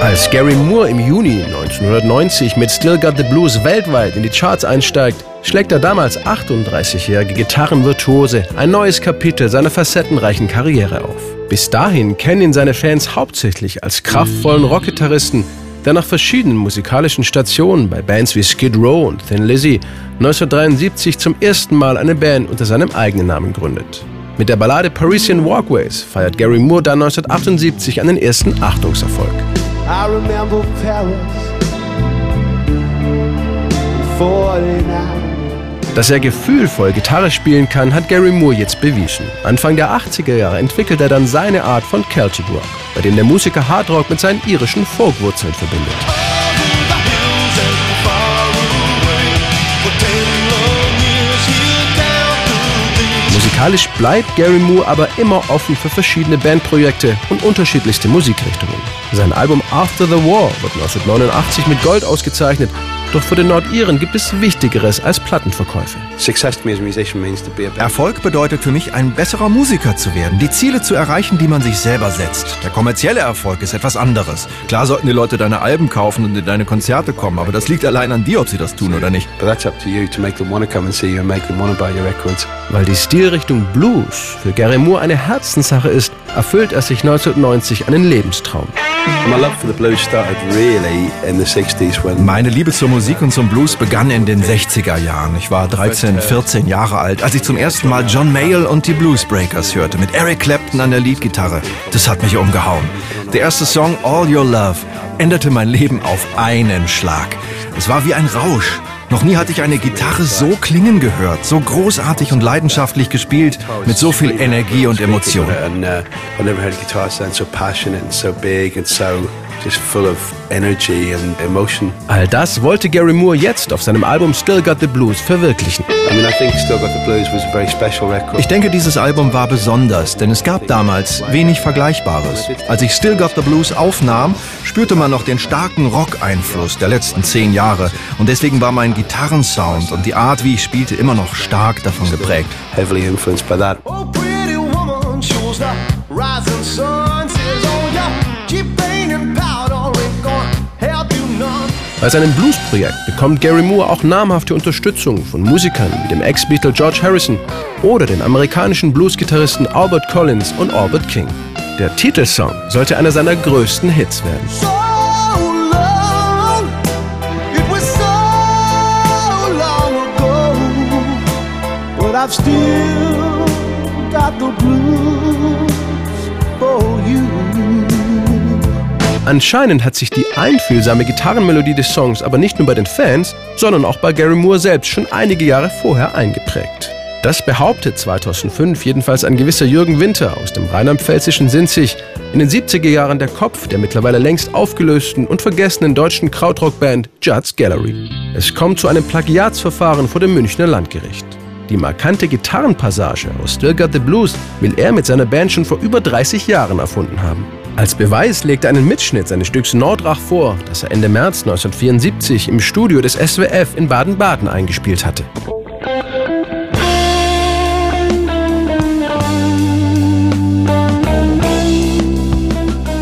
Als Gary Moore im Juni 1990 mit Still Got the Blues weltweit in die Charts einsteigt, schlägt der damals 38-jährige Gitarrenvirtuose ein neues Kapitel seiner facettenreichen Karriere auf. Bis dahin kennen ihn seine Fans hauptsächlich als kraftvollen Rockgitarristen, der nach verschiedenen musikalischen Stationen bei Bands wie Skid Row und Thin Lizzy 1973 zum ersten Mal eine Band unter seinem eigenen Namen gründet. Mit der Ballade Parisian Walkways feiert Gary Moore dann 1978 einen ersten Achtungserfolg. I remember Paris 49. Dass er gefühlvoll Gitarre spielen kann, hat Gary Moore jetzt bewiesen. Anfang der 80er Jahre entwickelt er dann seine Art von Celtic Rock, bei dem der Musiker Hard Rock mit seinen irischen Folkwurzeln verbindet. Musikalisch bleibt Gary Moore aber immer offen für verschiedene Bandprojekte und unterschiedlichste Musikrichtungen. Sein Album After the War wird 1989 mit Gold ausgezeichnet doch für den Nordiren gibt es Wichtigeres als Plattenverkäufe. Erfolg bedeutet für mich, ein besserer Musiker zu werden, die Ziele zu erreichen, die man sich selber setzt. Der kommerzielle Erfolg ist etwas anderes. Klar sollten die Leute deine Alben kaufen und in deine Konzerte kommen, aber das liegt allein an dir, ob sie das tun oder nicht. Weil die Stilrichtung Blues für Gary Moore eine Herzenssache ist, erfüllt er sich 1990 einen Lebenstraum. Meine Liebe zur Musik und zum Blues begann in den 60er Jahren. Ich war 13, 14 Jahre alt, als ich zum ersten Mal John Mayall und die Bluesbreakers hörte, mit Eric Clapton an der Leadgitarre. Das hat mich umgehauen. Der erste Song, All Your Love, änderte mein Leben auf einen Schlag. Es war wie ein Rausch. Noch nie hatte ich eine Gitarre so klingen gehört, so großartig und leidenschaftlich gespielt, mit so viel Energie und Emotion. All das wollte Gary Moore jetzt auf seinem Album Still Got the Blues verwirklichen. Ich denke, dieses Album war besonders, denn es gab damals wenig Vergleichbares. Als ich Still Got the Blues aufnahm, spürte man noch den starken Rock-Einfluss der letzten zehn Jahre und deswegen war mein Gitarrensound und die Art, wie ich spielte, immer noch stark davon geprägt. Heavily influenced by that. Oh, pretty woman shows the rising sun Bei seinem Blues-Projekt bekommt Gary Moore auch namhafte Unterstützung von Musikern wie dem Ex-Beatle George Harrison oder den amerikanischen Blues-Gitarristen Albert Collins und Albert King. Der Titelsong sollte einer seiner größten Hits werden. So long, Anscheinend hat sich die einfühlsame Gitarrenmelodie des Songs aber nicht nur bei den Fans, sondern auch bei Gary Moore selbst schon einige Jahre vorher eingeprägt. Das behauptet 2005 jedenfalls ein gewisser Jürgen Winter aus dem rheinland-pfälzischen Sinzig, in den 70er Jahren der Kopf der mittlerweile längst aufgelösten und vergessenen deutschen Krautrockband Judd's Gallery. Es kommt zu einem Plagiatsverfahren vor dem Münchner Landgericht. Die markante Gitarrenpassage aus Still Got the Blues will er mit seiner Band schon vor über 30 Jahren erfunden haben. Als Beweis legt er einen Mitschnitt seines Stücks Nordrach vor, das er Ende März 1974 im Studio des SWF in Baden-Baden eingespielt hatte.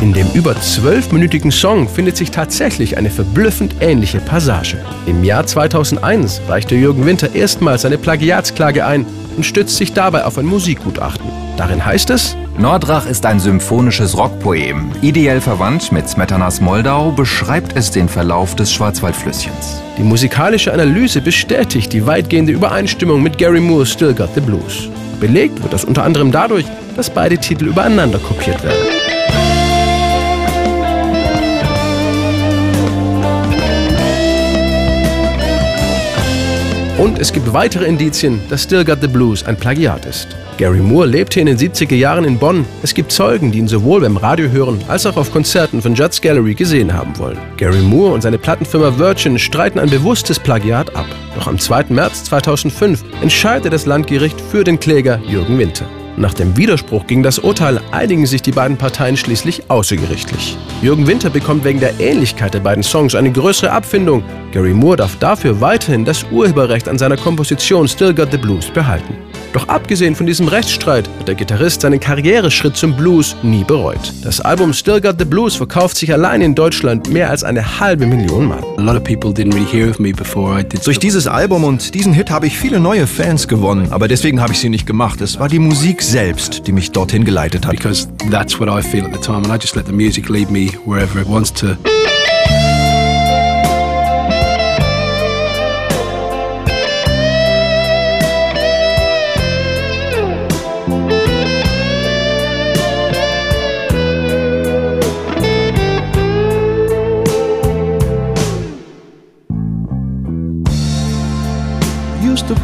In dem über zwölfminütigen Song findet sich tatsächlich eine verblüffend ähnliche Passage. Im Jahr 2001 reichte Jürgen Winter erstmals eine Plagiatsklage ein und stützt sich dabei auf ein Musikgutachten. Darin heißt es, Nordrach ist ein symphonisches Rockpoem. Ideell verwandt mit Smetanas Moldau beschreibt es den Verlauf des Schwarzwaldflüsschens. Die musikalische Analyse bestätigt die weitgehende Übereinstimmung mit Gary Moore's Still Got the Blues. Belegt wird das unter anderem dadurch, dass beide Titel übereinander kopiert werden. Und es gibt weitere Indizien, dass Still Got the Blues ein Plagiat ist. Gary Moore lebte in den 70er Jahren in Bonn. Es gibt Zeugen, die ihn sowohl beim Radiohören als auch auf Konzerten von Judd's Gallery gesehen haben wollen. Gary Moore und seine Plattenfirma Virgin streiten ein bewusstes Plagiat ab. Doch am 2. März 2005 entscheidet das Landgericht für den Kläger Jürgen Winter. Nach dem Widerspruch gegen das Urteil einigen sich die beiden Parteien schließlich außergerichtlich. Jürgen Winter bekommt wegen der Ähnlichkeit der beiden Songs eine größere Abfindung. Gary Moore darf dafür weiterhin das Urheberrecht an seiner Komposition Still Got the Blues behalten. Doch abgesehen von diesem Rechtsstreit hat der Gitarrist seinen Karriereschritt zum Blues nie bereut. Das Album Still Got the Blues verkauft sich allein in Deutschland mehr als eine halbe Million Mal. Durch dieses Album und diesen Hit habe ich viele neue Fans gewonnen, aber deswegen habe ich sie nicht gemacht. Es war die Musik selbst, die mich dorthin geleitet hat. Because that's what I feel at the time and I just let the music lead me wherever it wants to.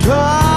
Time